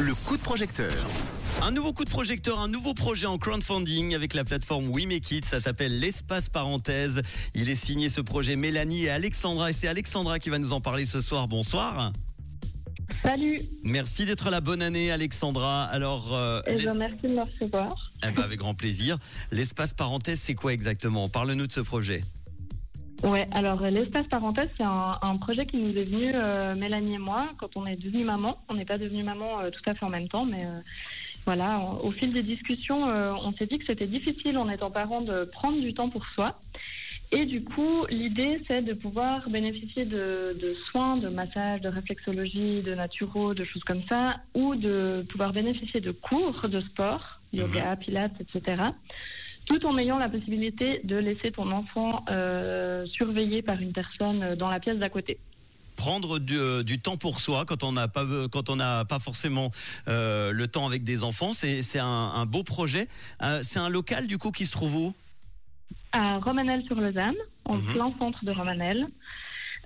Le coup de projecteur. Un nouveau coup de projecteur, un nouveau projet en crowdfunding avec la plateforme We Make It. Ça s'appelle l'espace parenthèse. Il est signé ce projet Mélanie et Alexandra. Et c'est Alexandra qui va nous en parler ce soir. Bonsoir. Salut, Merci d'être là. Bonne année, Alexandra. Alors, euh, et l'es- ben, merci de me recevoir. eh ben, avec grand plaisir. L'espace parenthèse, c'est quoi exactement? Parle-nous de ce projet. Ouais, alors euh, l'espace parenthèse, c'est un, un projet qui nous est venu, euh, Mélanie et moi, quand on est devenu maman. On n'est pas devenu maman euh, tout à fait en même temps, mais euh, voilà, au, au fil des discussions, on s'est dit que c'était difficile en étant parent de prendre du temps pour soi. Et du coup, l'idée, c'est de pouvoir bénéficier de, de soins, de massages, de réflexologie, de naturo, de choses comme ça, ou de pouvoir bénéficier de cours de sport, yoga, pilates, etc. tout en ayant la possibilité de laisser ton enfant euh, surveillé par une personne euh, dans la pièce d'à côté. prendre du, euh, du temps pour soi quand on n'a pas euh, quand on n'a pas forcément euh, le temps avec des enfants c'est un, un beau projet c'est un local du coup qui se trouve où? À Romanel-sur-Lausanne, en Mhm. plein centre de Romanel,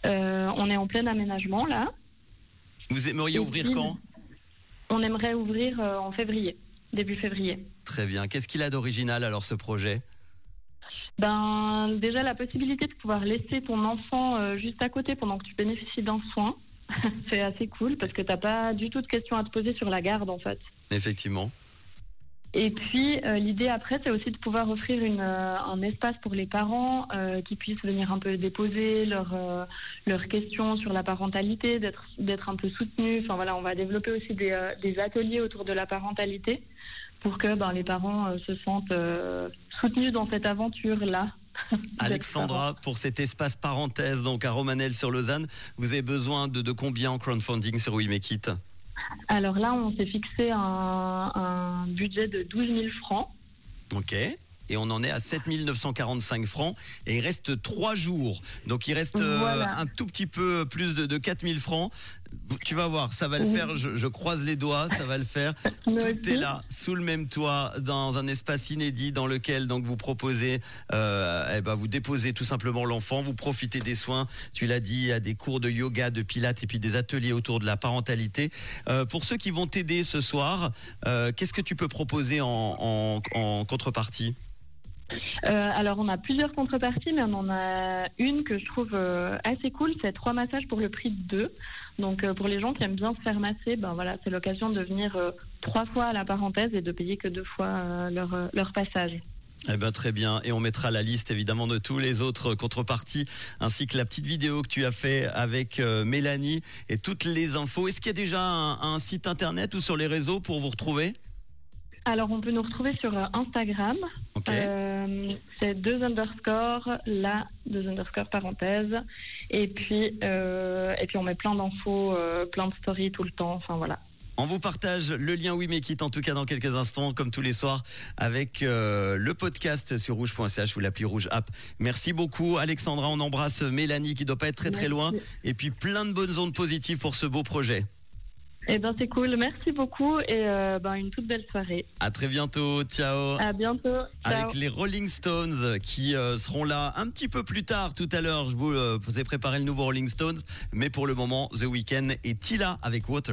on est en plein aménagement là. vous aimeriez Et ouvrir puis- quand? On aimerait ouvrir en février, début février. très bien qu'est-ce qu'il a d'original alors ce projet? Ben, déjà la possibilité de pouvoir laisser ton enfant euh, juste à côté pendant que tu bénéficies d'un soin, c'est assez cool parce que t'as pas du tout de questions à te poser sur la garde en fait. effectivement Et puis euh, l'idée après, c'est aussi de pouvoir offrir une, euh, un espace pour les parents euh, qui puissent venir un peu déposer leurs leurs questions sur la parentalité, d'être d'être un peu soutenus. Enfin voilà, on va développer aussi des, des ateliers autour de la parentalité pour que ben, les parents se sentent soutenus dans cette aventure là. Alexandra pour cet espace parenthèse donc à Romanel sur Lausanne vous avez besoin de, de combien en crowdfunding sur We Make It Alors là, on s'est fixé un, un budget de 12 000 francs. ok et on en est à 7 945 francs et il reste trois jours. Donc il reste euh, un tout petit peu plus de, de 4 000 francs. Tu vas voir, ça va le faire. Je, je croise les doigts, ça va le faire. Tout est là, sous le même toit, dans un espace inédit dans lequel donc vous proposez, euh, eh ben vous déposez tout simplement l'enfant, vous profitez des soins. Tu l'as dit, a des cours de yoga, de pilates et puis des ateliers autour de la parentalité. Euh, pour ceux qui vont t'aider ce soir, euh, qu'est-ce que tu peux proposer en, en, en contrepartie? Euh, alors, on a plusieurs contreparties, mais on en a une que je trouve euh, assez cool. C'est trois massages pour le prix de deux. Donc, euh, pour les gens qui aiment bien se faire masser, ben voilà, c'est l'occasion de venir trois fois à la parenthèse et de payer que deux fois leur, leur passage. Eh ben très bien, et on mettra la liste évidemment de tous les autres contreparties, ainsi que la petite vidéo que tu as fait avec Mélanie et toutes les infos. Est-ce qu'il y a déjà un site internet ou sur les réseaux pour vous retrouver? Alors, on peut nous retrouver sur euh, Instagram. Euh, c'est deux underscore, là, deux underscore parenthèse. Et puis, euh, et puis on met plein d'infos, euh, plein de stories tout le temps. Enfin, voilà. On vous partage le lien Oui mais quitte en tout cas dans quelques instants, comme tous les soirs, avec euh, le podcast sur rouge.ch ou l'appli Rouge App. Merci beaucoup Alexandra, on embrasse Mélanie qui doit pas être très très Merci. loin, et puis plein de bonnes ondes positives pour ce beau projet. Eh ben, c'est cool. Merci beaucoup et euh, ben, une toute belle soirée. À très bientôt, ciao. À bientôt. Ciao. avec les Rolling Stones qui euh, seront là un petit peu plus tard tout à l'heure. Je vous, euh, vous ai préparé le nouveau Rolling Stones, mais pour le moment, The Weeknd est Tila avec Water.